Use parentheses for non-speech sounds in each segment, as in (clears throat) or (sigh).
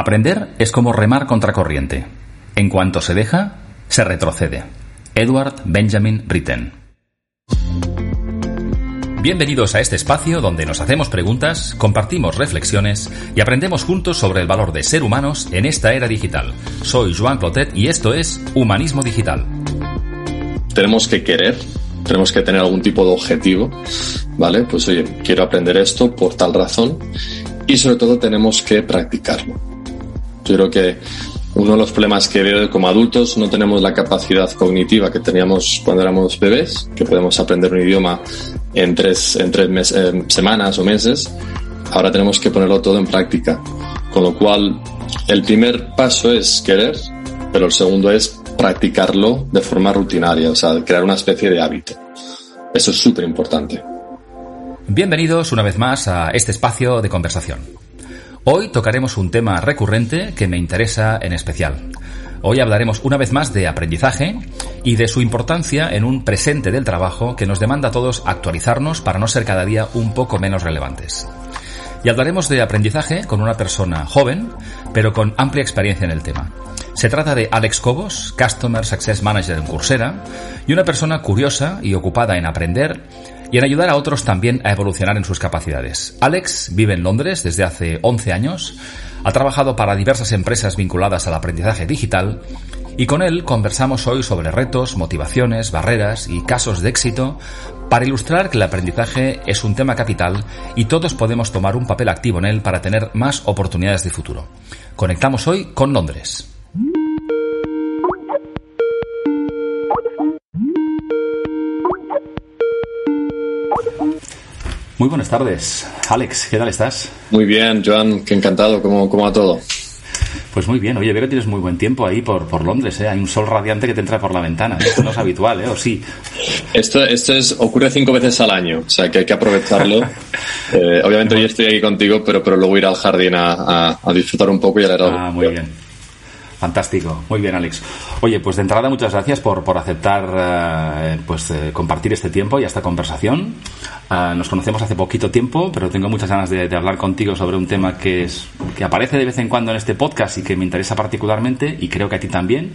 Aprender es como remar contra corriente. En cuanto se deja, se retrocede. Edward Benjamin Britten. Bienvenidos a este espacio donde nos hacemos preguntas, compartimos reflexiones y aprendemos juntos sobre el valor de ser humanos en esta era digital. Soy Joan Clotet y esto es Humanismo Digital. Tenemos que querer, tenemos que tener algún tipo de objetivo, ¿vale? Pues oye, quiero aprender esto por tal razón y sobre todo tenemos que practicarlo. Yo creo que uno de los problemas que veo como adultos no tenemos la capacidad cognitiva que teníamos cuando éramos bebés, que podemos aprender un idioma en tres, en tres semanas o meses. Ahora tenemos que ponerlo todo en práctica. Con lo cual, el primer paso es querer, pero el segundo es practicarlo de forma rutinaria, o sea, crear una especie de hábito. Eso es súper importante. Bienvenidos una vez más a este espacio de conversación. Hoy tocaremos un tema recurrente que me interesa en especial. Hoy hablaremos una vez más de aprendizaje y de su importancia en un presente del trabajo que nos demanda a todos actualizarnos para no ser cada día un poco menos relevantes. Y hablaremos de aprendizaje con una persona joven, pero con amplia experiencia en el tema. Se trata de Alex Cobos, Customer Success Manager en Coursera, y una persona curiosa y ocupada en aprender y en ayudar a otros también a evolucionar en sus capacidades. Alex vive en Londres desde hace 11 años, ha trabajado para diversas empresas vinculadas al aprendizaje digital y con él conversamos hoy sobre retos, motivaciones, barreras y casos de éxito para ilustrar que el aprendizaje es un tema capital y todos podemos tomar un papel activo en él para tener más oportunidades de futuro. Conectamos hoy con Londres. Muy buenas tardes. Alex, ¿qué tal estás? Muy bien, Joan, qué encantado, ¿cómo, cómo va todo? Pues muy bien, oye, veo que tienes muy buen tiempo ahí por, por Londres, ¿eh? Hay un sol radiante que te entra por la ventana, esto no es habitual, ¿eh? ¿O sí? Esto, esto es, ocurre cinco veces al año, o sea que hay que aprovecharlo. (laughs) Eh, obviamente hoy estoy aquí contigo, pero, pero luego ir al jardín a, a, disfrutar un poco y a leer algo. Ah, muy bien. Fantástico, muy bien Alex. Oye, pues de entrada muchas gracias por, por aceptar eh, pues eh, compartir este tiempo y esta conversación. Uh, nos conocemos hace poquito tiempo, pero tengo muchas ganas de, de, hablar contigo sobre un tema que es que aparece de vez en cuando en este podcast y que me interesa particularmente y creo que a ti también,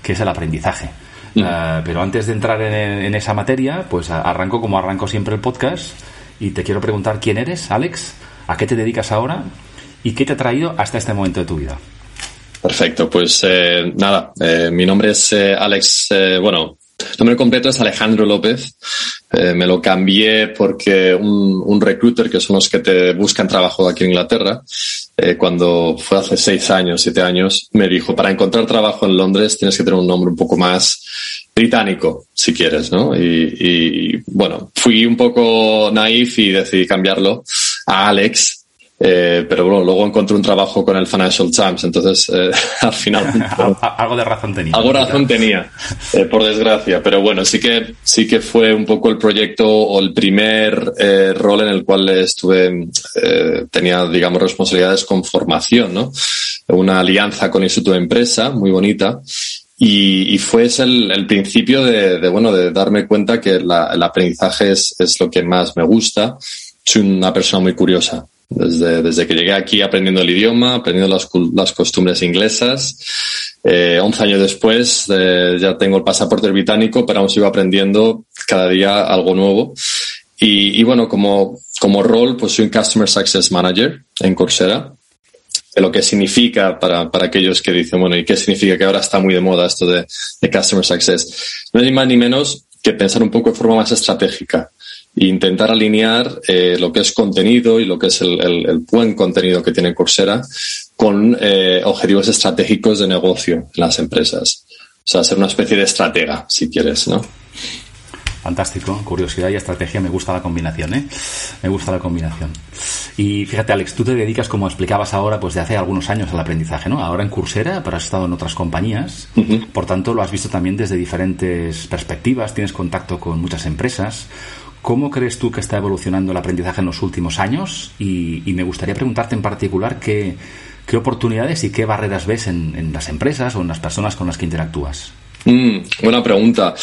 que es el aprendizaje. Uh, pero antes de entrar en, en, esa materia, pues arranco como arranco siempre el podcast y te quiero preguntar quién eres, Alex, a qué te dedicas ahora y qué te ha traído hasta este momento de tu vida. Perfecto, pues eh, nada, eh, mi nombre es eh, Alex, eh, bueno, nombre completo es Alejandro López. Eh, me lo cambié porque un, un, recruiter, que son los que te buscan trabajo aquí en Inglaterra, eh, cuando fue hace seis años, siete años, me dijo, para encontrar trabajo en Londres tienes que tener un nombre un poco más británico, si quieres, ¿no? Y, y bueno, fui un poco naif y decidí cambiarlo a Alex, eh, pero bueno, luego encontré un trabajo con el Financial Times, entonces eh, (laughs) al final (laughs) algo de razón tenía. Algo de razón tenía, eh, por desgracia. Pero bueno, sí que sí que fue un poco el proyecto o el primer eh, rol en el cual estuve eh, tenía digamos responsabilidades con formación, ¿no? Una alianza con Instituto de Empresa muy bonita. Y, y fue ese el, el principio de, de, bueno, de darme cuenta que la, el aprendizaje es, es lo que más me gusta. Soy una persona muy curiosa. Desde, desde que llegué aquí aprendiendo el idioma, aprendiendo las, las costumbres inglesas. Eh, 11 años después eh, ya tengo el pasaporte británico, pero aún sigo aprendiendo cada día algo nuevo. Y, y bueno, como, como rol, pues soy un Customer Success Manager en Coursera. Lo que significa para, para aquellos que dicen, bueno, ¿y qué significa que ahora está muy de moda esto de, de Customer Success? No es ni más ni menos que pensar un poco de forma más estratégica e intentar alinear eh, lo que es contenido y lo que es el, el, el buen contenido que tiene Coursera con eh, objetivos estratégicos de negocio en las empresas. O sea, ser una especie de estratega, si quieres, ¿no? Fantástico, curiosidad y estrategia, me gusta la combinación, ¿eh? Me gusta la combinación. Y fíjate, Alex, tú te dedicas, como explicabas ahora, pues de hace algunos años al aprendizaje, ¿no? Ahora en Coursera, pero has estado en otras compañías, uh -huh. por tanto lo has visto también desde diferentes perspectivas, tienes contacto con muchas empresas. ¿Cómo crees tú que está evolucionando el aprendizaje en los últimos años? Y, me gustaría preguntarte en particular qué, qué, oportunidades y qué barreras ves en, en, las empresas o en las personas con las que interactúas. Mm, buena pregunta.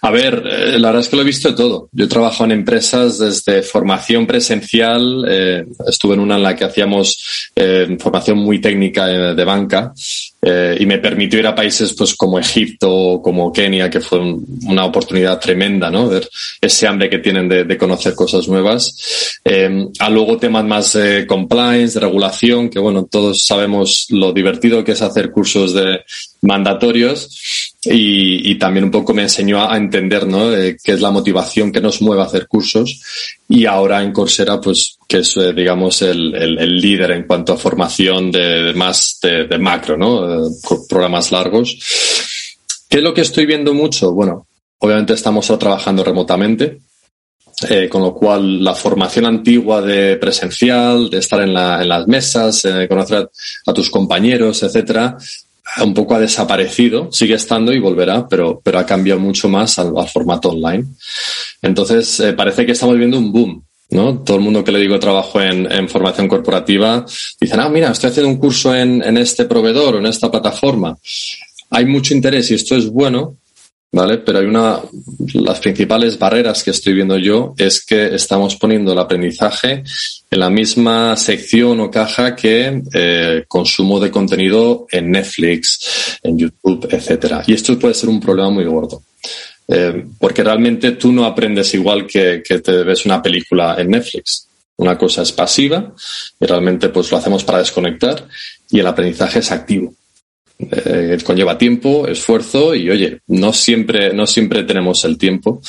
A ver, eh, la verdad es que lo he visto todo. Yo he trabajado en empresas desde formación presencial, eh, estuve en una en la que hacíamos eh, formación muy técnica de banca y me permitió ir a países pues como Egipto o como Kenia, que fue una oportunidad tremenda, ¿no? Ver ese hambre que tienen de, de conocer cosas nuevas. a luego temas más de compliance, de regulación, que bueno, todos sabemos lo divertido que es hacer cursos de mandatorios y, también un poco me enseñó a entender ¿no? Eh, qué es la motivación que nos mueve a hacer cursos y ahora en Coursera pues que es eh, digamos el, el, líder en cuanto a formación de, más de, macro, ¿no? Eh, programas largos. ¿Qué es lo que estoy viendo mucho? Bueno, obviamente estamos trabajando remotamente, con lo cual la formación antigua de presencial, de estar en, la, en las mesas, conocer a, tus compañeros, etcétera, un poco ha desaparecido, sigue estando y volverá, pero, pero ha cambiado mucho más al, formato online. Entonces, eh, parece que estamos viendo un boom, ¿no? Todo el mundo que le digo trabajo en, en formación corporativa dice, ah, mira, estoy haciendo un curso en, en este proveedor o en esta plataforma. Hay mucho interés y esto es bueno, ¿vale? Pero hay una, las principales barreras que estoy viendo yo es que estamos poniendo el aprendizaje en la misma sección o caja que eh, consumo de contenido en Netflix, en YouTube, etcétera. Y esto puede ser un problema muy gordo. Eh, porque realmente tú no aprendes igual que, que te ves una película en Netflix. Una cosa es pasiva y realmente pues lo hacemos para desconectar y el aprendizaje es activo. Eh, conlleva tiempo, esfuerzo y oye, no siempre, no siempre tenemos el tiempo,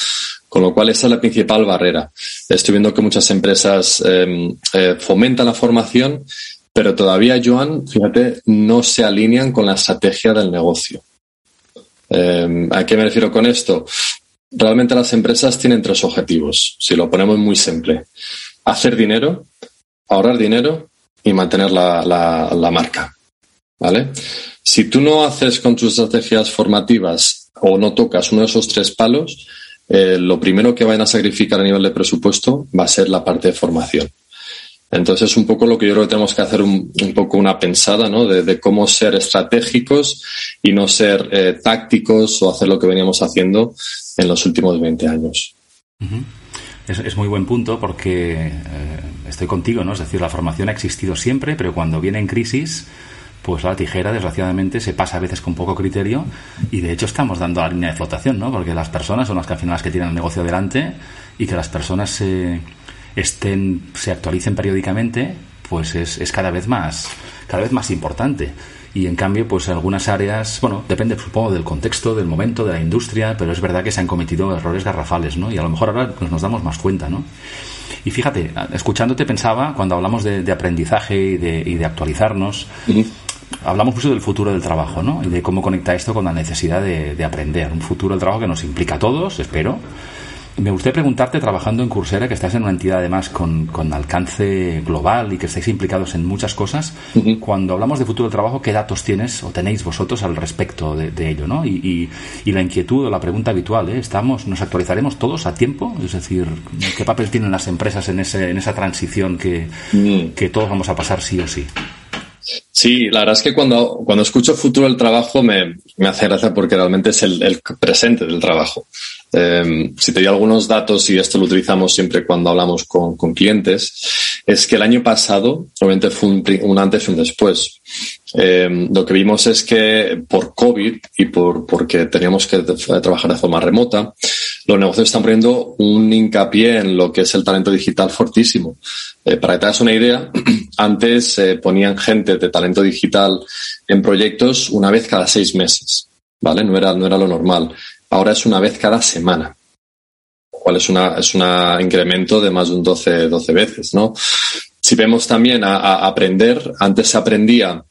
con lo cual esa es la principal barrera. Estoy viendo que muchas empresas em, eh, fomentan la formación, pero todavía, Joan, fíjate, no se alinean con la estrategia del negocio. Em, ¿A qué me refiero con esto? Realmente las empresas tienen tres objetivos, si lo ponemos muy simple. Hacer dinero, ahorrar dinero y mantener la, la marca. ¿Vale? Si tú no haces con tus estrategias formativas o no tocas uno de esos tres palos, eh, lo primero que vayan a sacrificar a nivel de presupuesto va a ser la parte de formación. Entonces, es un poco lo que yo creo que tenemos que hacer un, poco una pensada, ¿no? De, cómo ser estratégicos y no ser eh, tácticos o hacer lo que veníamos haciendo en los últimos 20 años. es, muy buen punto porque eh, estoy contigo, ¿no? Es decir, la formación ha existido siempre, pero cuando viene en crisis, pues la tijera, desgraciadamente, se pasa a veces con poco criterio y de hecho estamos dando la línea de flotación, ¿no? Porque las personas son las que al final las que tienen el negocio adelante y que las personas se estén, se actualicen periódicamente, pues es, es cada vez más, cada vez más importante. Y en cambio, pues algunas áreas, bueno, depende, supongo, del contexto, del momento, de la industria, pero es verdad que se han cometido errores garrafales, ¿no? Y a lo mejor ahora pues, nos damos más cuenta, ¿no? Y fíjate, escuchándote pensaba, cuando hablamos de, aprendizaje y de, y de actualizarnos, hablamos mucho del futuro del trabajo, ¿no? Y de cómo conecta esto con la necesidad de, aprender. Un futuro del trabajo que nos implica a todos, espero. Me gustaría preguntarte, trabajando en Coursera, que estás en una entidad además con, con alcance global y que estáis implicados en muchas cosas, cuando hablamos de futuro del trabajo, ¿qué datos tienes o tenéis vosotros al respecto de, ello? ¿no? Y, y, la inquietud o la pregunta habitual, ¿eh? ¿Estamos, ¿nos actualizaremos todos a tiempo? Es decir, ¿qué papel tienen las empresas en, ese, en esa transición que, que todos vamos a pasar sí o sí? Sí, la verdad es que cuando, cuando escucho futuro del trabajo me, me hace gracia porque realmente es el, presente del trabajo. Eh, si te doy algunos datos, y esto lo utilizamos siempre cuando hablamos con, con clientes, es que el año pasado, obviamente fue un antes y un después. Eh, lo que vimos es que por COVID y por, porque teníamos que trabajar de forma remota, los negocios están poniendo un hincapié en lo que es el talento digital fortísimo. Eh, para que te hagas una idea, (clears throat) antes eh, ponían gente de talento digital en proyectos una vez cada seis meses, ¿vale? No era, no era lo normal. Ahora es una vez cada semana, lo cual es una, es un incremento de más de un 12, 12 veces, ¿no? Si vemos también a aprender, antes se aprendía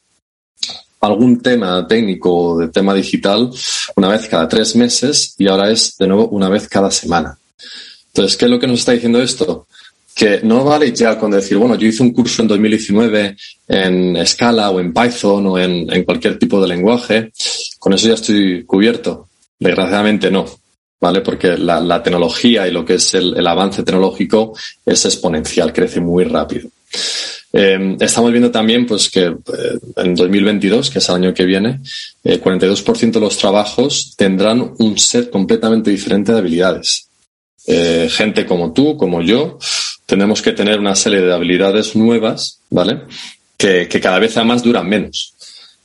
algún tema técnico de tema digital una vez cada tres meses y ahora es de nuevo una vez cada semana. Entonces, ¿qué es lo que nos está diciendo esto? Que no vale ya con decir, bueno, yo hice un curso en 2019 en Scala o en Python o en, en cualquier tipo de lenguaje, con eso ya estoy cubierto. Desgraciadamente no, ¿vale? Porque la, tecnología y lo que es el, avance tecnológico es exponencial, crece muy rápido. Eh, estamos viendo también pues que eh, en 2022, que es el año que viene, 42% de los trabajos tendrán un set completamente diferente de habilidades. gente como tú, como yo, tenemos que tener una serie de habilidades nuevas, ¿vale? Que, que cada vez además duran menos.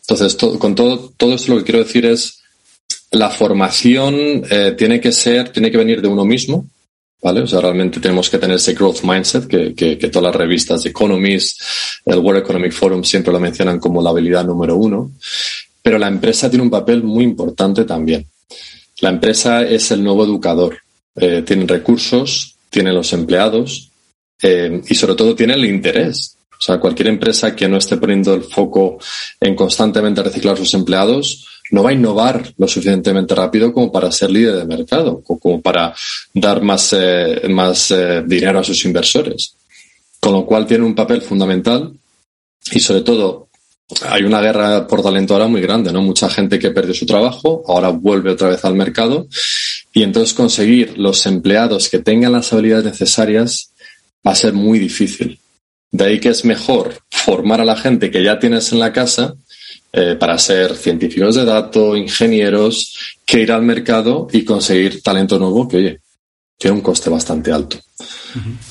Entonces, con todo, todo esto lo que quiero decir es la formación eh, tiene que ser, tiene que venir de uno mismo, ¿vale? O sea, realmente tenemos que tener ese growth mindset que, que, todas las revistas de Economist, el World Economic Forum siempre lo mencionan como la habilidad número uno. Pero la empresa tiene un papel muy importante también. La empresa es el nuevo educador. Eh, tiene recursos, tiene los empleados eh, y sobre todo tiene el interés o sea, cualquier empresa que no esté poniendo el foco en constantemente reciclar sus empleados no va a innovar lo suficientemente rápido como para ser líder de mercado o como para dar más, eh, más eh, dinero a sus inversores. Con lo cual tiene un papel fundamental y sobre todo hay una guerra por talento ahora muy grande, ¿no? Mucha gente que perdió su trabajo, ahora vuelve otra vez al mercado y entonces conseguir los empleados que tengan las habilidades necesarias va a ser muy difícil. De ahí que es mejor formar a la gente que ya tienes en la casa eh, para ser científicos de datos, ingenieros, que ir al mercado y conseguir talento nuevo que, oye, tiene un coste bastante alto.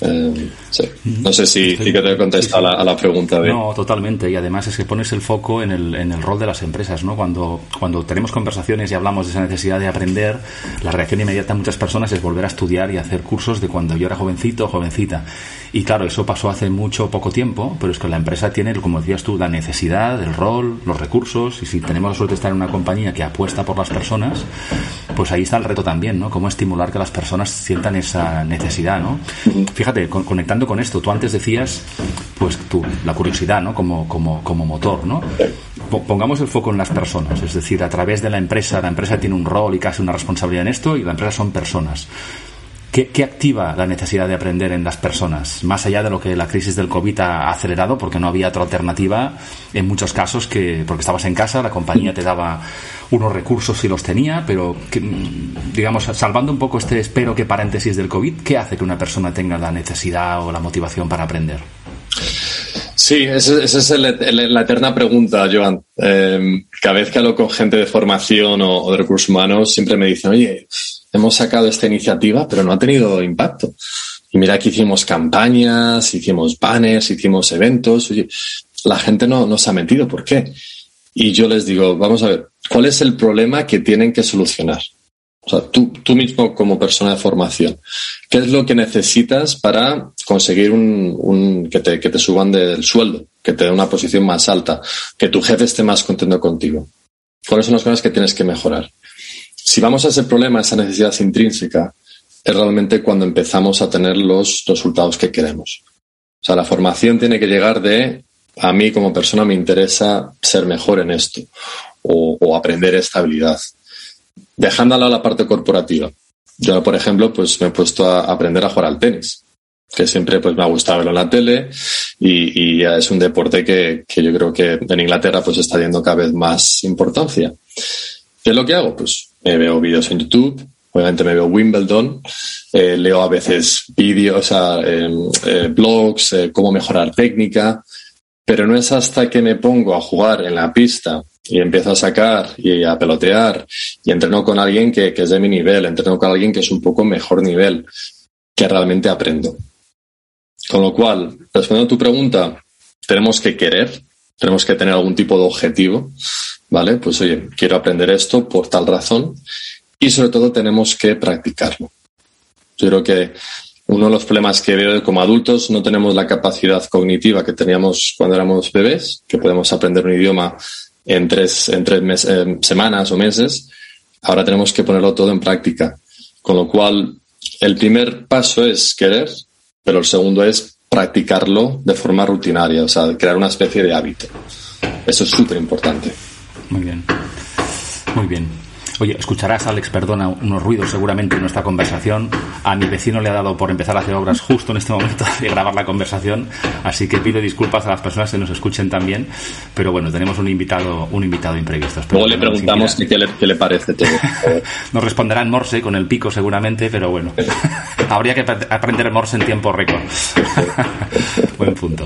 Eh, no sé si, que te he contestado a, la, pregunta. De... No, totalmente. Y además es que pones el foco en el, en el rol de las empresas. ¿no? Cuando, cuando tenemos conversaciones y hablamos de esa necesidad de aprender, la reacción inmediata de muchas personas es volver a estudiar y hacer cursos de cuando yo era jovencito o jovencita. Y claro, eso pasó hace mucho poco tiempo, pero es que la empresa tiene, como decías tú, la necesidad, el rol, los recursos. Y si tenemos la suerte de estar en una compañía que apuesta por las personas, pues ahí está el reto también, ¿no? Cómo estimular que las personas sientan esa necesidad, ¿no? Fíjate, conectando con esto, tú antes decías, pues tú, la curiosidad, ¿no? Como, como, como motor, ¿no? Pongamos el foco en las personas, es decir, a través de la empresa, la empresa tiene un rol y casi una responsabilidad en esto y la empresa son personas. ¿Qué, activa la necesidad de aprender en las personas? Más allá de lo que la crisis del COVID ha acelerado, porque no había otra alternativa en muchos casos que, porque estabas en casa, la compañía te daba unos recursos si los tenía, pero digamos, salvando un poco este espero que paréntesis del COVID, ¿qué hace que una persona tenga la necesidad o la motivación para aprender? Sí, esa es la eterna pregunta, Joan. Eh, cada vez que hablo con gente de formación o, de recursos humanos, siempre me dicen, oye, hemos sacado esta iniciativa, pero no ha tenido impacto. Y mira que hicimos campañas, hicimos banners, hicimos eventos. Oye, la gente no, nos ha metido. ¿Por qué? Y yo les digo, vamos a ver, ¿cuál es el problema que tienen que solucionar? O sea, tú, tú mismo como persona de formación, ¿qué es lo que necesitas para conseguir un, un que, te, que te suban del sueldo, que te dé una posición más alta, que tu jefe esté más contento contigo? ¿Cuáles son las cosas que tienes que mejorar? Si vamos a ese problema, esa necesidad intrínseca, es realmente cuando empezamos a tener los resultados que queremos. O sea, la formación tiene que llegar de a mí como persona me interesa ser mejor en esto o, aprender esta habilidad. Dejándola a la parte corporativa. Yo, por ejemplo, pues me he puesto a aprender a jugar al tenis, que siempre pues me ha gustado verlo en la tele y, es un deporte que, que, yo creo que en Inglaterra pues está teniendo cada vez más importancia. ¿Qué es lo que hago? Pues me veo vídeos en YouTube, obviamente me veo Wimbledon, eh, leo a veces vídeos, em, eh, blogs, eh, cómo mejorar técnica, pero no es hasta que me pongo a jugar en la pista y empiezo a sacar y a pelotear y entreno con alguien que, que es de mi nivel, entreno con alguien que es un poco mejor nivel, que realmente aprendo. Con lo cual, respondiendo a tu pregunta, tenemos que querer, tenemos que tener algún tipo de objetivo ¿vale? Pues oye, quiero aprender esto por tal razón y sobre todo tenemos que practicarlo. Yo creo que uno de los problemas que veo como adultos no tenemos la capacidad cognitiva que teníamos cuando éramos bebés, que podemos aprender un idioma en tres, en tres semanas o meses. Ahora tenemos que ponerlo todo en práctica. Con lo cual, el primer paso es querer, pero el segundo es practicarlo de forma rutinaria, o sea, crear una especie de hábito. Eso es súper importante. Muy bien. Muy bien. Oye, escucharás, Alex, perdona, unos ruidos seguramente en nuestra conversación. A mi vecino le ha dado por empezar a hacer obras justo en este momento de grabar la conversación, así que pido disculpas a las personas que nos escuchen también. Pero bueno, tenemos un invitado, un invitado imprevisto. Luego le preguntamos qué le, qué le, parece todo. (laughs) nos responderá en Morse con el pico seguramente, pero bueno, (laughs) habría que aprender Morse en tiempo récord. (laughs) Buen punto.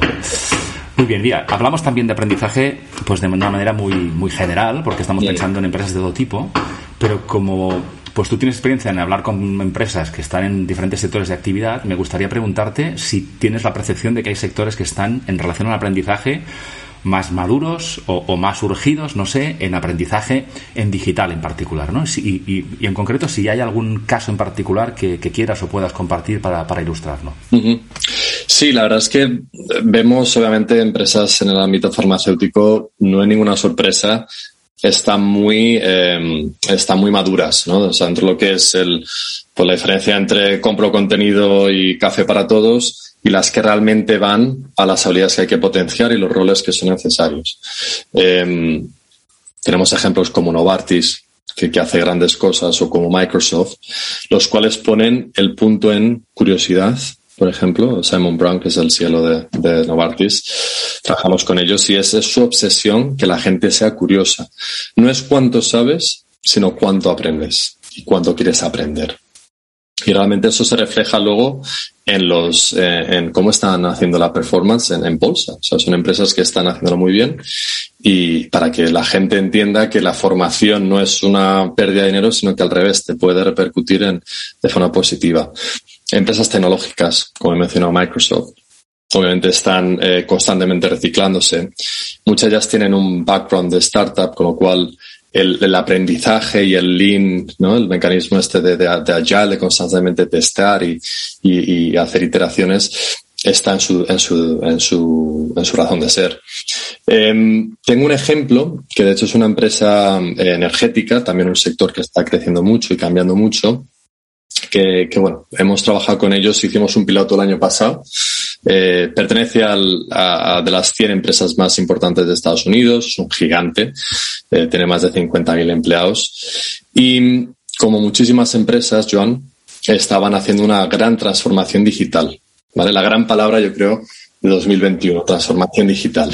Muy bien, Día. Hablamos también de aprendizaje pues de una manera muy, muy general, porque estamos pensando en empresas de todo tipo, pero como pues tú tienes experiencia en hablar con empresas que están en diferentes sectores de actividad, me gustaría preguntarte si tienes la percepción de que hay sectores que están en relación al aprendizaje más maduros o, más urgidos, no sé, en aprendizaje en digital en particular, ¿no? Y, en concreto, si hay algún caso en particular que, quieras o puedas compartir para, para ilustrarlo. Sí, la verdad es que vemos obviamente empresas en el ámbito farmacéutico, no hay ninguna sorpresa, están muy, eh, están muy maduras, ¿no? O sea, entre lo que es el, pues la diferencia entre compro contenido y café para todos y las que realmente van a las habilidades que hay que potenciar y los roles que son necesarios. Em, tenemos ejemplos como Novartis, que, que, hace grandes cosas, o como Microsoft, los cuales ponen el punto en curiosidad por ejemplo, Simon Brown, que es el cielo de, Novartis, trabajamos con ellos y es, es su obsesión que la gente sea curiosa. No es cuánto sabes, sino cuánto aprendes y cuánto quieres aprender. Y realmente eso se refleja luego en los, eh, en cómo están haciendo la performance en, en, bolsa. O sea, son empresas que están haciéndolo muy bien y para que la gente entienda que la formación no es una pérdida de dinero, sino que al revés te puede repercutir en, de forma positiva empresas tecnológicas, como he mencionado Microsoft, obviamente están eh, constantemente reciclándose. Muchas de ellas tienen un background de startup, con lo cual el, aprendizaje y el lean, ¿no? el mecanismo este de, de, agile, de constantemente testear y, y, hacer iteraciones, está en su, en su, en su, en su razón de ser. Em, tengo un ejemplo que de hecho es una empresa eh, energética, también un sector que está creciendo mucho y cambiando mucho, que, bueno, hemos trabajado con ellos, hicimos un piloto el año pasado. Eh, pertenece a, de las 100 empresas más importantes de Estados Unidos, es un gigante, eh, tiene más de 50.000 empleados. Y como muchísimas empresas, Joan, estaban haciendo una gran transformación digital. ¿vale? La gran palabra, yo creo, de 2021, transformación digital.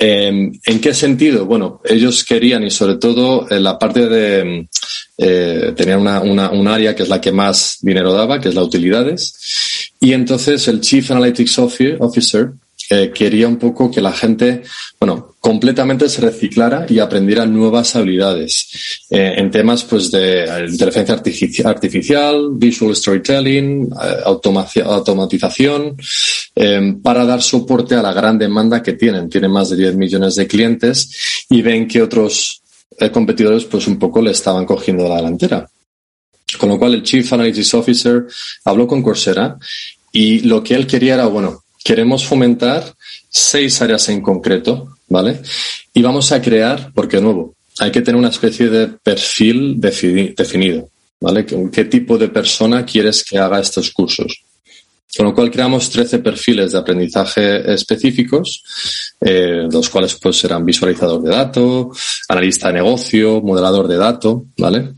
Eh, ¿En qué sentido? Bueno, ellos querían, y sobre todo en la parte de eh, tenía una, una, un área que es la que más dinero daba, que es la utilidades. Y entonces el Chief Analytics Officer eh, quería un poco que la gente, bueno, completamente se reciclara y aprendiera nuevas habilidades eh, en temas pues de inteligencia artificial, visual storytelling, eh, automatización, para dar soporte a la gran demanda que tienen. Tienen más de 10 millones de clientes y ven que otros competidores pues un poco le estaban cogiendo la delantera. Con lo cual el Chief Analytics Officer habló con Coursera y lo que él quería era, bueno, queremos fomentar seis áreas en concreto, ¿vale? Y vamos a crear, porque nuevo, hay que tener una especie de perfil definido, ¿vale? ¿Qué tipo de persona quieres que haga estos cursos? Con lo cual creamos 13 perfiles de aprendizaje específicos, eh, los cuales pues serán visualizador de datos, analista de negocio, modelador de datos, ¿vale?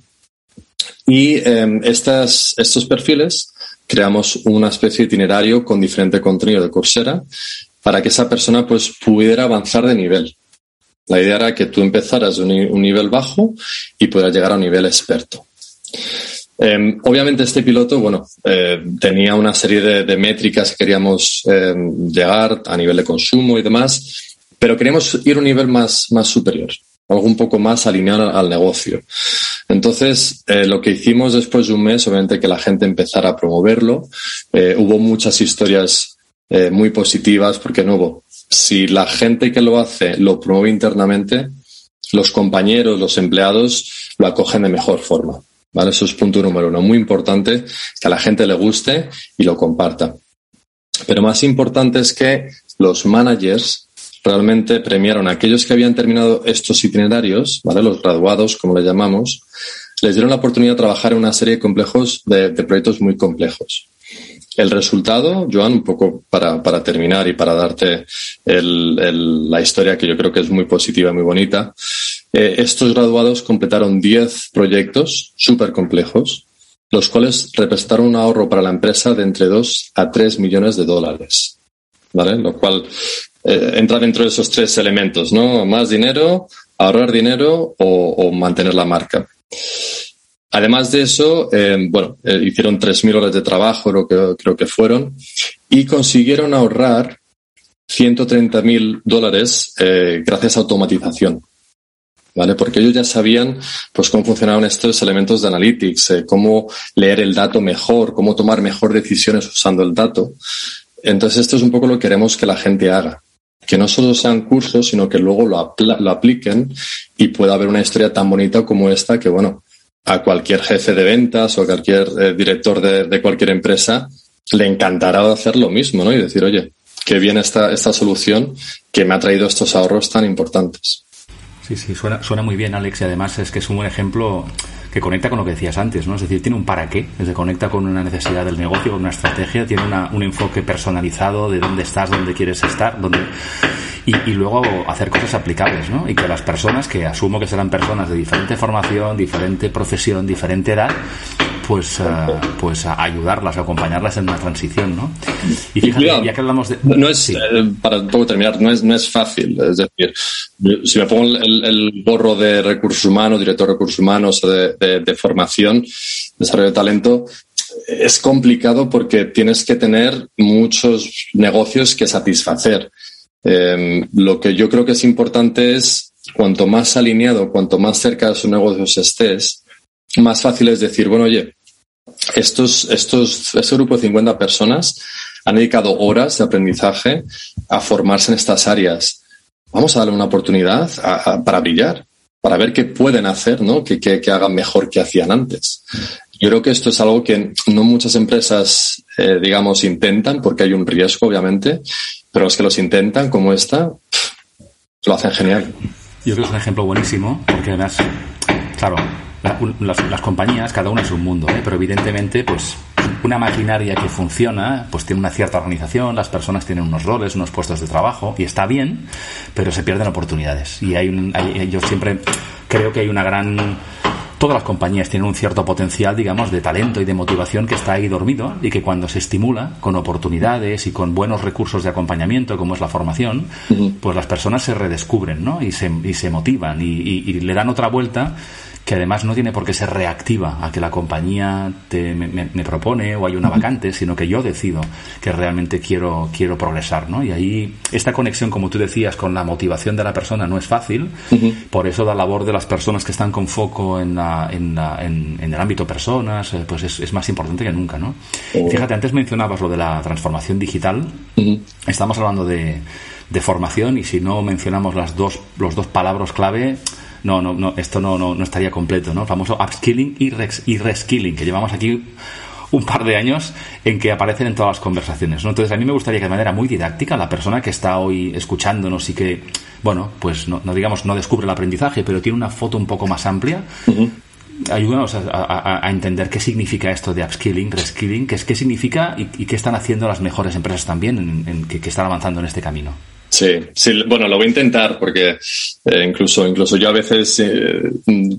Y em, estas, estos perfiles creamos una especie de itinerario con diferente contenido de Coursera para que esa persona pues pudiera avanzar de nivel. La idea era que tú empezaras de un, nivel bajo y pudieras llegar a un nivel experto. Em, obviamente este piloto, bueno, eh, tenía una serie de, métricas que queríamos em, llegar a nivel de consumo y demás, pero queríamos ir a un nivel más, más superior, algo un poco más alineado al, negocio. Entonces, eh, lo que hicimos después de un mes, obviamente que la gente empezara a promoverlo, eh, hubo muchas historias muy positivas, porque nuevo, si la gente que lo hace lo promueve internamente, los compañeros, los empleados lo acogen de mejor forma. ¿vale? Eso es punto número uno. Muy importante que a la gente le guste y lo comparta. Pero más importante es que los managers realmente premiaron a aquellos que habían terminado estos itinerarios, ¿vale? Los graduados, como le llamamos, les dieron la oportunidad de trabajar en una serie de complejos, de, proyectos muy complejos. El resultado, Joan, un poco para, para terminar y para darte la historia que yo creo que es muy positiva muy bonita, eh, estos graduados completaron 10 proyectos súper complejos, los cuales representaron un ahorro para la empresa de entre 2 a 3 millones de dólares. ¿Vale? Lo cual eh, entra dentro de esos tres elementos, ¿no? Más dinero, ahorrar dinero o, mantener la marca. Además de eso, eh, bueno, hicieron 3.000 horas de trabajo, creo que, creo que fueron, y consiguieron ahorrar 130 mil dólares eh, gracias a automatización. ¿Vale? Porque ellos ya sabían pues cómo funcionaban estos elementos de analytics, eh, cómo leer el dato mejor, cómo tomar mejor decisiones usando el dato. Entonces esto es un poco lo que queremos que la gente haga. Que no solo sean cursos, sino que luego lo, lo apliquen y pueda haber una historia tan bonita como esta que, bueno, a cualquier jefe de ventas o a cualquier eh, director de, de, cualquier empresa le encantará hacer lo mismo, ¿no? Y decir, oye, qué bien esta, esta solución que me ha traído estos ahorros tan importantes. Sí, sí, suena, suena muy bien, Alex, y además es que es un buen ejemplo que conecta con lo que decías antes, ¿no? Es decir, tiene un para qué, decir, conecta con una necesidad del negocio, con una estrategia, tiene una, un enfoque personalizado de dónde estás, dónde quieres estar, dónde... Y, y, luego hacer cosas aplicables, ¿no? Y que las personas, que asumo que serán personas de diferente formación, diferente profesión, diferente edad, pues, uh, pues a ayudarlas, a acompañarlas en la transición, ¿no? Y fíjate, y ya que hablamos de... No es, sí. eh, para un poco terminar, no es, no es fácil. Es decir, si me pongo el, el gorro de recursos humanos, director de recursos humanos, de, de, de formación, desarrollo de talento, es complicado porque tienes que tener muchos negocios que satisfacer. Eh, lo que yo creo que es importante es cuanto más alineado, cuanto más cerca de sus negocios estés, más fácil es decir, bueno, oye, estos, estos, este grupo de 50 personas han dedicado horas de aprendizaje a formarse en estas áreas. Vamos a darle una oportunidad para brillar, para ver qué pueden hacer, ¿no? Que, que, que, hagan mejor que hacían antes. Yo creo que esto es algo que no muchas empresas, eh, digamos, intentan, porque hay un riesgo, obviamente, pero los que los intentan, como esta, lo hacen genial. Yo creo que es un ejemplo buenísimo, porque además, claro, las, las, compañías, cada una es un mundo, ¿eh? pero evidentemente, pues una maquinaria que funciona, pues tiene una cierta organización, las personas tienen unos roles, unos puestos de trabajo, y está bien, pero se pierden oportunidades. Y hay, un, hay yo siempre creo que hay una gran todas las compañías tienen un cierto potencial, digamos, de talento y de motivación que está ahí dormido y que cuando se estimula con oportunidades y con buenos recursos de acompañamiento, como es la formación, pues las personas se redescubren, ¿no? Y se, y se motivan y, y, y le dan otra vuelta que además no tiene por qué ser reactiva a que la compañía te, me, me, propone o hay una vacante, sino que yo decido que realmente quiero, quiero progresar, ¿no? Y ahí esta conexión, como tú decías, con la motivación de la persona no es fácil, uh -huh. por eso la labor de las personas que están con foco en, la, en, la, en, en el ámbito personas, eh, pues es, es, más importante que nunca, ¿no? Uh -huh. Fíjate, antes mencionabas lo de la transformación digital, uh -huh. estamos hablando de, de formación y si no mencionamos las dos, los dos palabras clave, no, no, no, esto no, no, no estaría completo, ¿no? El famoso upskilling y, res, y reskilling, que llevamos aquí un par de años en que aparecen en todas las conversaciones. ¿no? Entonces, a mí me gustaría que de manera muy didáctica la persona que está hoy escuchándonos y que, bueno, pues no, no digamos, no descubre el aprendizaje, pero tiene una foto un poco más amplia, uh -huh. ayúdanos a, a, a, entender qué significa esto de upskilling, reskilling, qué, qué significa y, y, qué están haciendo las mejores empresas también en, en, que, que están avanzando en este camino. Sí, sí, bueno, lo voy a intentar porque eh, incluso, incluso yo a veces, eh,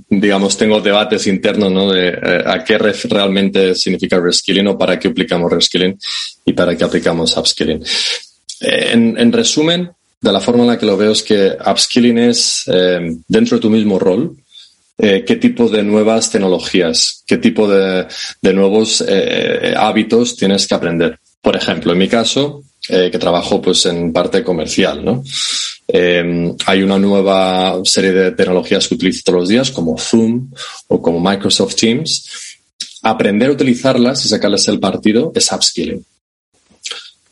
digamos, tengo debates internos, ¿no? De eh, a qué realmente significa reskilling o para qué aplicamos reskilling y para qué aplicamos upskilling. Eh, en, en, resumen, de la forma en la que lo veo es que upskilling es eh, dentro de tu mismo rol, qué tipo de nuevas tecnologías, qué tipo de, de nuevos hábitos tienes que aprender. Por ejemplo, en mi caso, eh, que trabajo pues en parte comercial, ¿no? Eh, hay una nueva serie de tecnologías que utilizo todos los días, como Zoom o como Microsoft Teams. Aprender a utilizarlas y sacarles el partido es upskilling.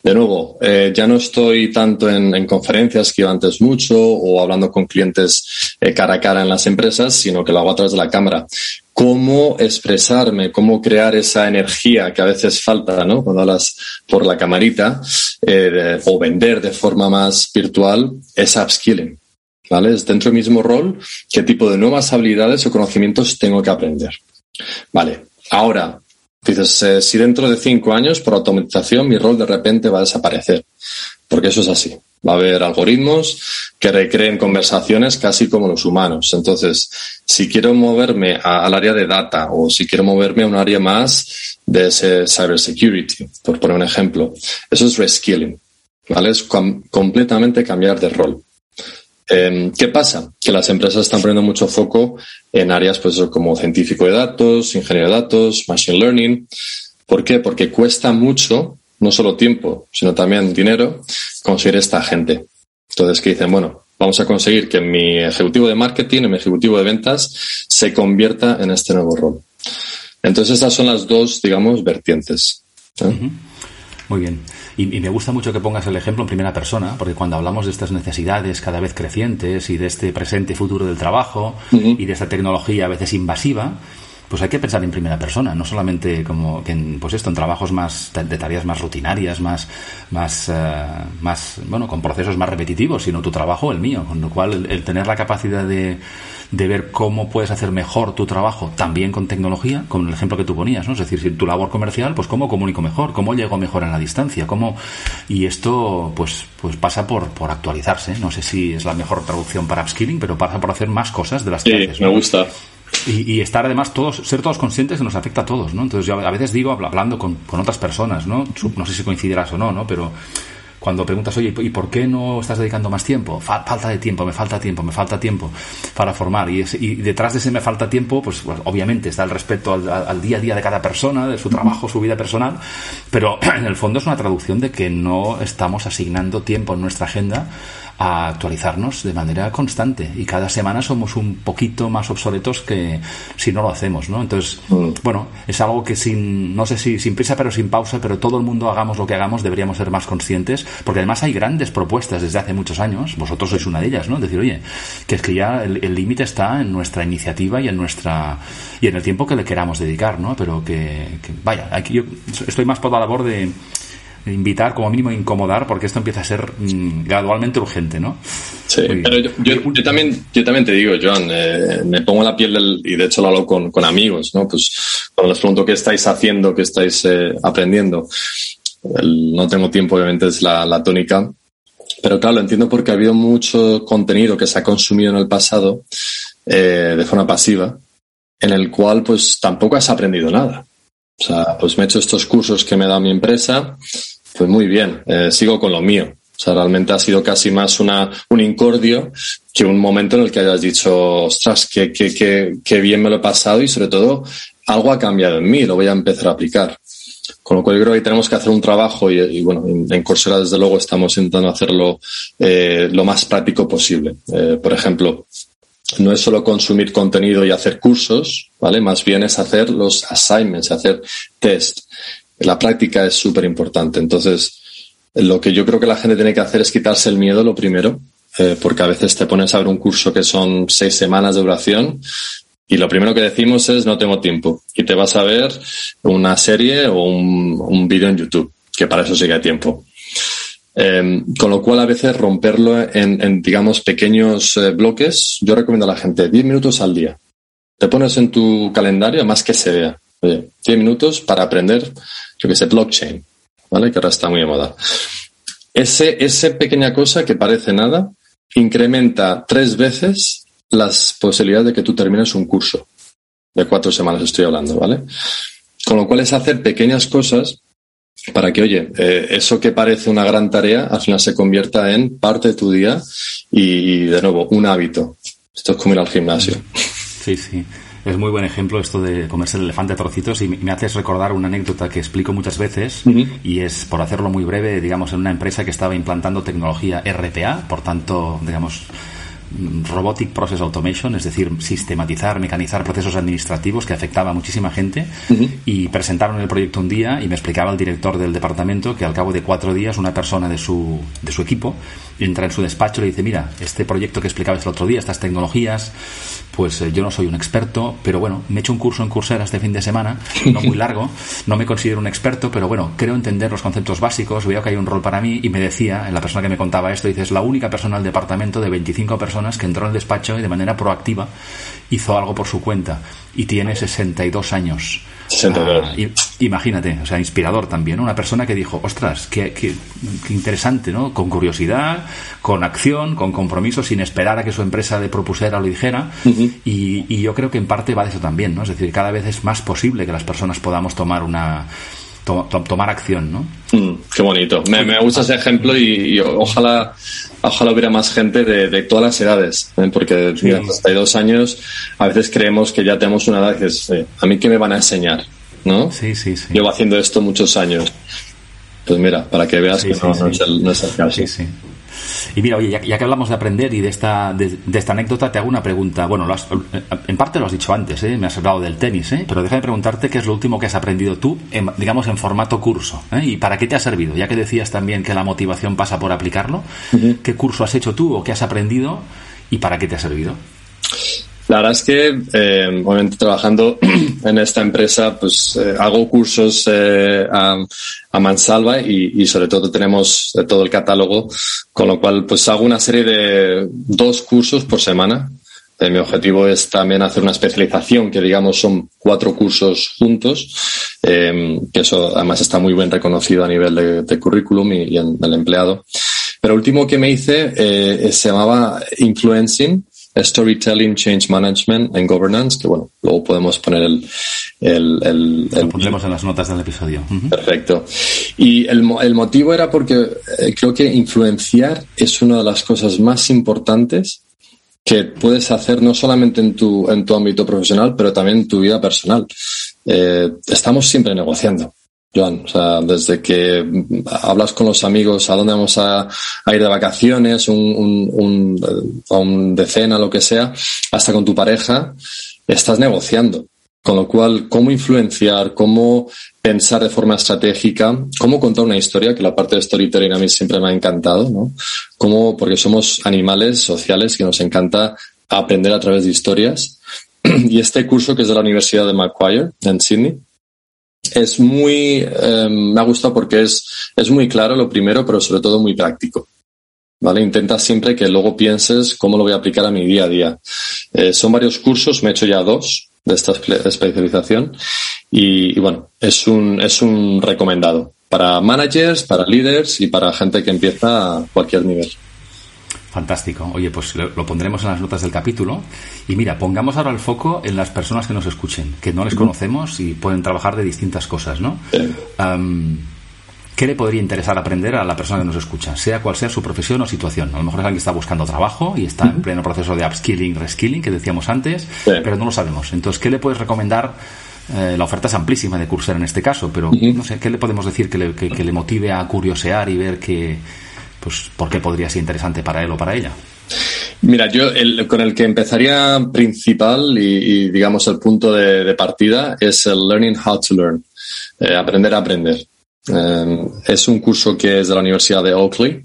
De nuevo, eh, ya no estoy tanto en, en, conferencias que iba antes mucho o hablando con clientes cara a cara en las empresas, sino que lo hago a través de la cámara. Cómo expresarme, cómo crear esa energía que a veces falta, ¿no? Cuando hablas por la camarita eh, o vender de forma más virtual, es upskilling. ¿Vale? Es dentro del mismo rol, qué tipo de nuevas habilidades o conocimientos tengo que aprender. Vale. Ahora, Dices, eh, si dentro de cinco años, por automatización, mi rol de repente va a desaparecer. Porque eso es así. Va a haber algoritmos que recreen conversaciones casi como los humanos. Entonces, si quiero moverme al área de data o si quiero moverme a un área más de ese cybersecurity, por poner un ejemplo, eso es reskilling. ¿Vale? Es com completamente cambiar de rol. Eh, ¿Qué pasa? Que las empresas están poniendo mucho foco en áreas pues, como científico de datos, ingeniero de datos, machine learning. ¿Por qué? Porque cuesta mucho no solo tiempo, sino también dinero, conseguir esta gente. Entonces, que dicen, bueno, vamos a conseguir que mi ejecutivo de marketing, mi ejecutivo de ventas, se convierta en este nuevo rol. Entonces, estas son las dos, digamos, vertientes. Muy bien. Y, me gusta mucho que pongas el ejemplo en primera persona, porque cuando hablamos de estas necesidades cada vez crecientes y de este presente y futuro del trabajo y de esta tecnología a veces invasiva, pues hay que pensar en primera persona, no solamente como que en, pues esto, en trabajos más de tareas más rutinarias, más, más, eh, más, bueno, con procesos más repetitivos, sino tu trabajo, el mío, con lo cual el, tener la capacidad de, de ver cómo puedes hacer mejor tu trabajo también con tecnología, con el ejemplo que tú ponías, ¿no? Es decir, si tu labor comercial, pues cómo comunico mejor, cómo llego mejor en la distancia, cómo y esto pues pues pasa por, por actualizarse, no sé si es la mejor traducción para upskilling, pero pasa por hacer más cosas de las que haces. me gusta. Y, estar además todos, ser todos conscientes que nos afecta a todos, ¿no? Entonces yo a veces digo, hablando con, con otras personas, ¿no? No sé si coincidirás o no, ¿no? Pero cuando preguntas, oye, ¿y por qué no estás dedicando más tiempo? falta de tiempo, me falta tiempo, me falta tiempo para formar. Y, detrás de ese me falta tiempo, pues, pues obviamente está el respeto al, día a día de cada persona, de su trabajo, su vida personal, pero (clears throat) en el fondo es una traducción de que no estamos asignando tiempo en nuestra agenda a actualizarnos de manera constante y cada semana somos un poquito más obsoletos que si no lo hacemos, ¿no? Entonces, mm. bueno, es algo que sin, no sé si sin prisa pero sin pausa, pero todo el mundo hagamos lo que hagamos deberíamos ser más conscientes, porque además hay grandes propuestas desde hace muchos años, vosotros sois una de ellas, ¿no? Decir, oye, que es que ya el límite está en nuestra iniciativa y en nuestra y en el tiempo que le queramos dedicar, ¿no? Pero que, que vaya, aquí yo estoy más por la labor de invitar, como mínimo incomodar, porque esto empieza a ser mm, gradualmente urgente, ¿no? Sí, pero yo, también, yo también te digo, Joan, eh, me pongo la piel del, y de hecho lo hablo con, con amigos, ¿no? Pues cuando les pregunto qué estáis haciendo, qué estáis eh, aprendiendo, no tengo tiempo, obviamente, es la, la tónica. Pero claro, lo entiendo porque ha habido mucho contenido que se ha consumido en el pasado eh, de forma pasiva, en el cual pues tampoco has aprendido nada. O sea, pues me he hecho estos cursos que me da mi empresa, pues muy bien, eh, sigo con lo mío. O sea, realmente ha sido casi más una, un incordio que un momento en el que hayas dicho, ostras, qué, qué, qué, qué bien me lo he pasado y sobre todo algo ha cambiado en mí, lo voy a empezar a aplicar. Con lo cual yo creo que tenemos que hacer un trabajo y, bueno, en, Coursera desde luego estamos intentando hacerlo eh, lo más práctico posible. Eh, por ejemplo, no es solo consumir contenido y hacer cursos, ¿vale? Más bien es hacer los assignments, hacer test. La práctica es súper importante. Entonces, lo que yo creo que la gente tiene que hacer es quitarse el miedo, lo primero, eh, porque a veces te pones a ver un curso que son seis semanas de duración y lo primero que decimos es no tengo tiempo y te vas a ver una serie o un, un vídeo en YouTube, que para eso sí que tiempo. Em, con lo cual, a veces romperlo en, digamos, pequeños eh, bloques, yo recomiendo a la gente 10 minutos al día. Te pones en tu calendario, más que se vea. Oye, 10 minutos para aprender, yo que sé, blockchain, ¿vale? Que ahora está muy de moda. Ese, pequeña cosa que parece nada, incrementa tres veces las posibilidades de que tú termines un curso. De cuatro semanas estoy hablando, ¿vale? Con lo cual es hacer pequeñas cosas para que, oye, eh, eso que parece una gran tarea al final se convierta en parte de tu día y, de nuevo, un hábito. Esto es como ir al gimnasio. Sí, sí. Es muy buen ejemplo esto de comerse el elefante a trocitos y me haces recordar una anécdota que explico muchas veces y es, por hacerlo muy breve, digamos, en una empresa que estaba implantando tecnología RPA, por tanto, digamos, Robotic Process Automation, es decir, sistematizar, mecanizar procesos administrativos que afectaba a muchísima gente. Y presentaron el proyecto un día y me explicaba el director del departamento que al cabo de cuatro días una persona de su, de su equipo entra en su despacho y le dice, mira, este proyecto que explicabas el otro día, estas tecnologías, pues eh, yo no soy un experto, pero bueno, me he hecho un curso en Coursera este fin de semana, no muy largo, no me considero un experto, pero bueno, creo entender los conceptos básicos, veo que hay un rol para mí y me decía, la persona que me contaba esto, dice, es la única persona del departamento de 25 personas que entró en el despacho y de manera proactiva hizo algo por su cuenta y tiene 62 años. Ah, imagínate, o sea, inspirador también, una persona que dijo, ostras, qué, qué, interesante, ¿no? Con curiosidad, con acción, con compromiso, sin esperar a que su empresa le propusiera o le dijera. y, yo creo que en parte va de eso también, ¿no? Es decir, cada vez es más posible que las personas podamos tomar una tomar acción, ¿no? Mm, qué bonito. Me, gusta ese ejemplo y, ojalá, ojalá hubiera más gente de, todas las edades, ¿eh? porque de hasta dos años a veces creemos que ya tenemos una edad que es, a mí qué me van a enseñar, ¿no? Sí, sí, sí. Llevo haciendo esto muchos años. pues mira, para que veas que no, es el, no, es el, caso. Y mira, oye, ya, que hablamos de aprender y de esta, de, esta anécdota, te hago una pregunta. Bueno, en parte lo has dicho antes, ¿eh? me has hablado del tenis, ¿eh? pero déjame preguntarte qué es lo último que has aprendido tú, digamos, en formato curso. ¿eh? ¿Y para qué te ha servido? Ya que decías también que la motivación pasa por aplicarlo, ¿qué curso has hecho tú o qué has aprendido y para qué te ha servido? La verdad es que, eh, obviamente, trabajando (clears throat) en esta empresa, pues eh, hago cursos eh, a, a, mansalva y, y, sobre todo tenemos todo el catálogo, con lo cual, pues hago una serie de dos cursos por semana. mi objetivo es también hacer una especialización, que digamos son cuatro cursos juntos, que eso además está muy bien reconocido a nivel de, de currículum y, en, del empleado. Pero último que me hice se llamaba Influencing, Storytelling, Change Management and Governance, que bueno, luego podemos poner el... el, el, Lo pondremos en las notas del episodio. Perfecto. Y el, el motivo era porque eh, creo que influenciar es una de las cosas más importantes que puedes hacer no solamente en tu, en tu ámbito profesional, pero también en tu vida personal. Eh, estamos siempre negociando. Joan, o sea, desde que hablas con los amigos a dónde vamos a, ir de vacaciones, un, un, a un decena, lo que sea, hasta con tu pareja, estás negociando. Con lo cual, cómo influenciar, cómo pensar de forma estratégica, cómo contar una historia, que la parte de storytelling a mí siempre me ha encantado, ¿no? Cómo, porque somos animales sociales que nos encanta aprender a través de historias. (clears throat) Y este curso que es de la Universidad de Macquarie, en Sydney, es muy, em, me ha gustado porque es, es muy claro lo primero, pero sobre todo muy práctico. ¿Vale? Intenta siempre que luego pienses cómo lo voy a aplicar a mi día a día. Eh, son varios cursos, me he hecho ya dos de esta especialización y, bueno, es un, es un recomendado para managers, para líderes y para gente que empieza a cualquier nivel. Fantástico. Oye, pues lo, pondremos en las notas del capítulo. Y mira, pongamos ahora el foco en las personas que nos escuchen, que no les conocemos y pueden trabajar de distintas cosas, ¿no? ¿Qué le podría interesar aprender a la persona que nos escucha, sea cual sea su profesión o situación? A lo mejor es alguien que está buscando trabajo y está en pleno proceso de upskilling, reskilling, que decíamos antes, pero no lo sabemos. Entonces, ¿qué le puedes recomendar? Eh, la oferta es amplísima de Coursera en este caso, pero no sé, ¿qué le podemos decir que le, que le motive a curiosear y ver que pues ¿por qué podría ser interesante para él o para ella? Mira, yo con el que empezaría principal y, digamos el punto de, partida es el Learning How to Learn, eh, aprender a aprender. Eh, es un curso que es de la Universidad de Oakley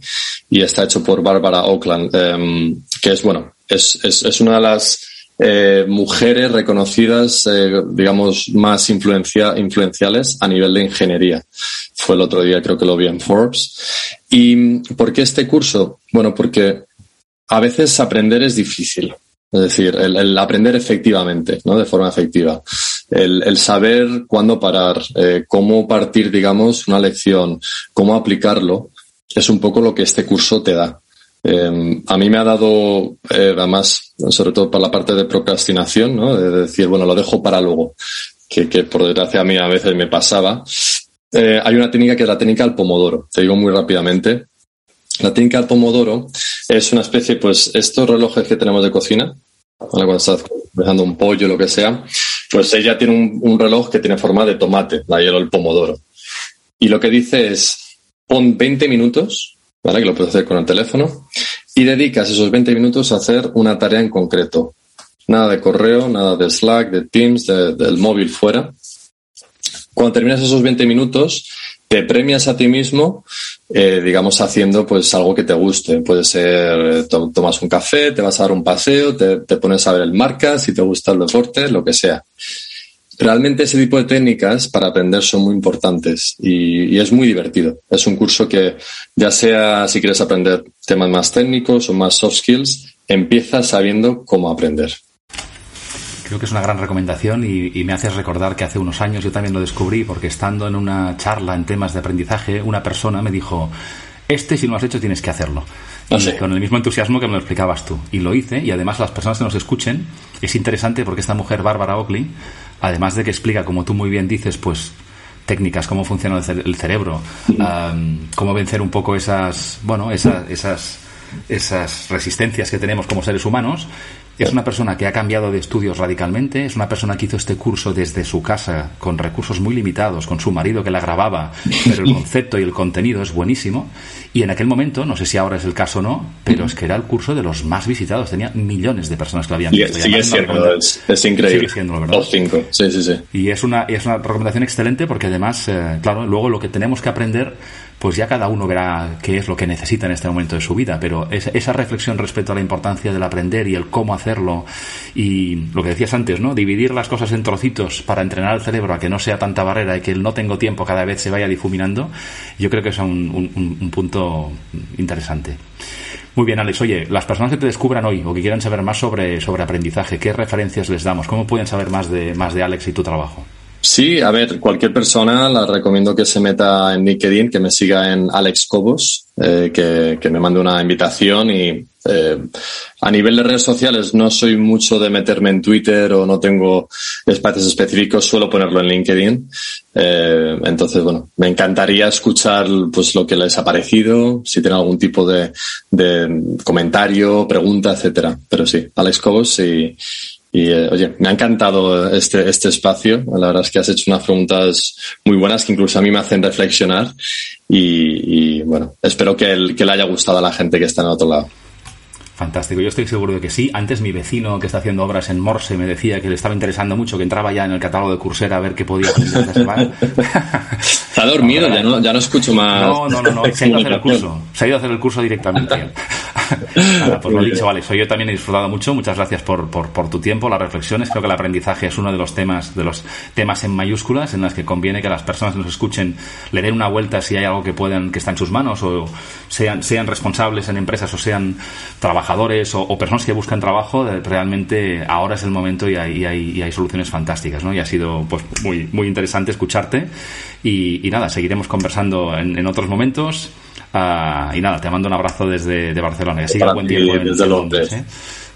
y está hecho por Barbara Oakland, eh, que es bueno, es, es, es una de las eh, mujeres reconocidas, eh, digamos, más influencia, influenciales a nivel de ingeniería. Fue el otro día, creo que lo vi en Forbes. ¿Y por qué este curso? Bueno, porque a veces aprender es difícil. Es decir, el, aprender efectivamente, ¿no? De forma efectiva. El, el saber cuándo parar, eh, cómo partir, digamos, una lección, cómo aplicarlo, es un poco lo que este curso te da. Eh, a mí me ha dado, eh, además, sobre todo para la parte de procrastinación, ¿no? De decir, bueno, lo dejo para luego, que, por desgracia a mí a veces me pasaba. Eh, hay una técnica que es la técnica del pomodoro. Te digo muy rápidamente. La técnica del pomodoro es una especie, pues, estos relojes que tenemos de cocina, cuando estás dejando un pollo, lo que sea, pues ella tiene un, un reloj que tiene forma de tomate, la hielo el pomodoro. Y lo que dice es, pon 20 minutos ¿vale? Que lo puedes hacer con el teléfono. Y dedicas esos 20 minutos a hacer una tarea en concreto. Nada de correo, nada de Slack, de Teams, del móvil fuera. Cuando terminas esos 20 minutos, te premias a ti mismo, eh, digamos, haciendo pues algo que te guste. Puede ser, eh, tomas un café, te vas a dar un paseo, te, te pones a ver el marca, si te gusta el deporte, lo que sea realmente ese tipo de técnicas para aprender son muy importantes y, es muy divertido. Es un curso que ya sea si quieres aprender temas más técnicos o más soft skills, empiezas sabiendo cómo aprender. Creo que es una gran recomendación y, me haces recordar que hace unos años yo también lo descubrí porque estando en una charla en temas de aprendizaje, una persona me dijo, este si no lo has hecho tienes que hacerlo. Ah, con el mismo entusiasmo que me lo explicabas tú. Y lo hice y además las personas que nos escuchen, es interesante porque esta mujer, Bárbara Oakley, además de que explica, como tú muy bien dices, pues técnicas, cómo funciona el, cerebro, cómo vencer un poco esas, bueno, esas, esas, esas resistencias que tenemos como seres humanos, Es una persona que ha cambiado de estudios radicalmente, es una persona que hizo este curso desde su casa, con recursos muy limitados, con su marido que la grababa, pero el concepto y el contenido es buenísimo. Y en aquel momento, no sé si ahora es el caso o no, pero es que era el curso de los más visitados, tenía millones de personas que lo habían visto. Sigue siendo, es, increíble. Sigue siendo, ¿verdad? cinco, sí, sí, sí. Y es una, es una recomendación excelente porque además, eh, claro, luego lo que tenemos que aprender pues ya cada uno verá qué es lo que necesita en este momento de su vida, pero esa reflexión respecto a la importancia del aprender y el cómo hacerlo y lo que decías antes, ¿no? Dividir las cosas en trocitos para entrenar al cerebro a que no sea tanta barrera y que el no tengo tiempo cada vez se vaya difuminando, yo creo que es un, punto interesante. Muy bien, Alex. Oye, las personas que te descubran hoy o que quieran saber más sobre, sobre aprendizaje, ¿qué referencias les damos? ¿Cómo pueden saber más de, más de Alex y tu trabajo? Sí, a ver, cualquier persona la recomiendo que se meta en LinkedIn, que me siga en Alex Cobos, eh, que, me mande una invitación y eh, a nivel de redes sociales no soy mucho de meterme en Twitter o no tengo espacios específicos, suelo ponerlo en LinkedIn. Eh, entonces, bueno, me encantaría escuchar pues lo que les ha parecido, si tienen algún tipo de, de comentario, pregunta, etcétera. Pero sí, Alex Cobos y, y eh, oye, me ha encantado este, este espacio. La verdad es que has hecho unas preguntas muy buenas que incluso a mí me hacen reflexionar. Y, bueno, espero que, que le haya gustado a la gente que está en el otro lado. Fantástico, yo estoy seguro de que sí. Antes mi vecino que está haciendo obras en Morse me decía que le estaba interesando mucho, que entraba ya en el catálogo de Coursera a ver qué podía hacer esta semana. (laughs) Está dormido, ya no, ya no escucho más. No, no, no, no, se ha ido a hacer el curso. Se ha ido a hacer el curso directamente. (laughs) pues lo dicho, Alex. Yo también he disfrutado mucho. Muchas gracias por, por, por, tu tiempo, las reflexiones. Creo que el aprendizaje es uno de los temas, de los temas en mayúsculas en las que conviene que las personas que nos escuchen le den una vuelta si hay algo que puedan, que está en sus manos, o sean, sean responsables en empresas o sean trabajadores o, personas que buscan trabajo. Realmente ahora es el momento y hay, y hay, y hay soluciones fantásticas, ¿no? Y ha sido pues muy, muy interesante escucharte. Y, nada, seguiremos conversando en, en otros momentos. Ah, y nada, te mando un abrazo desde de Barcelona. Que siga buen tiempo en, desde Londres. ¿eh?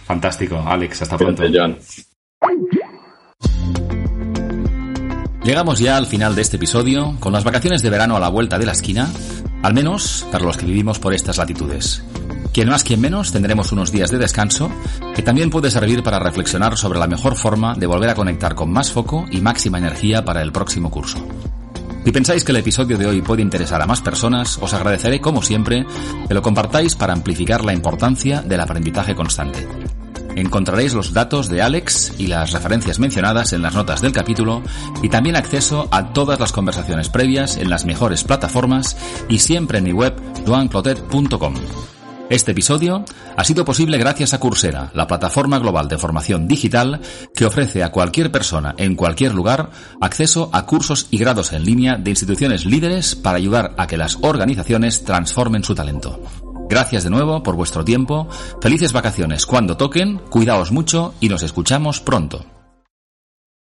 Fantástico, Alex, hasta pronto. Llegamos ya al final de este episodio, con las vacaciones de verano a la vuelta de la esquina, al menos para los que vivimos por estas latitudes. Quien más, quien menos, tendremos unos días de descanso que también puede servir para reflexionar sobre la mejor forma de volver a conectar con más foco y máxima energía para el próximo curso. Si pensáis que el episodio de hoy puede interesar a más personas, os agradeceré, como siempre, que lo compartáis para amplificar la importancia del aprendizaje constante. Encontraréis los datos de Alex y las referencias mencionadas en las notas del capítulo y también acceso a todas las conversaciones previas en las mejores plataformas y siempre en mi web duanclotet.com. Este episodio ha sido posible gracias a Coursera, la plataforma global de formación digital que ofrece a cualquier persona en cualquier lugar acceso a cursos y grados en línea de instituciones líderes para ayudar a que las organizaciones transformen su talento. Gracias de nuevo por vuestro tiempo, felices vacaciones cuando toquen, cuidaos mucho y nos escuchamos pronto.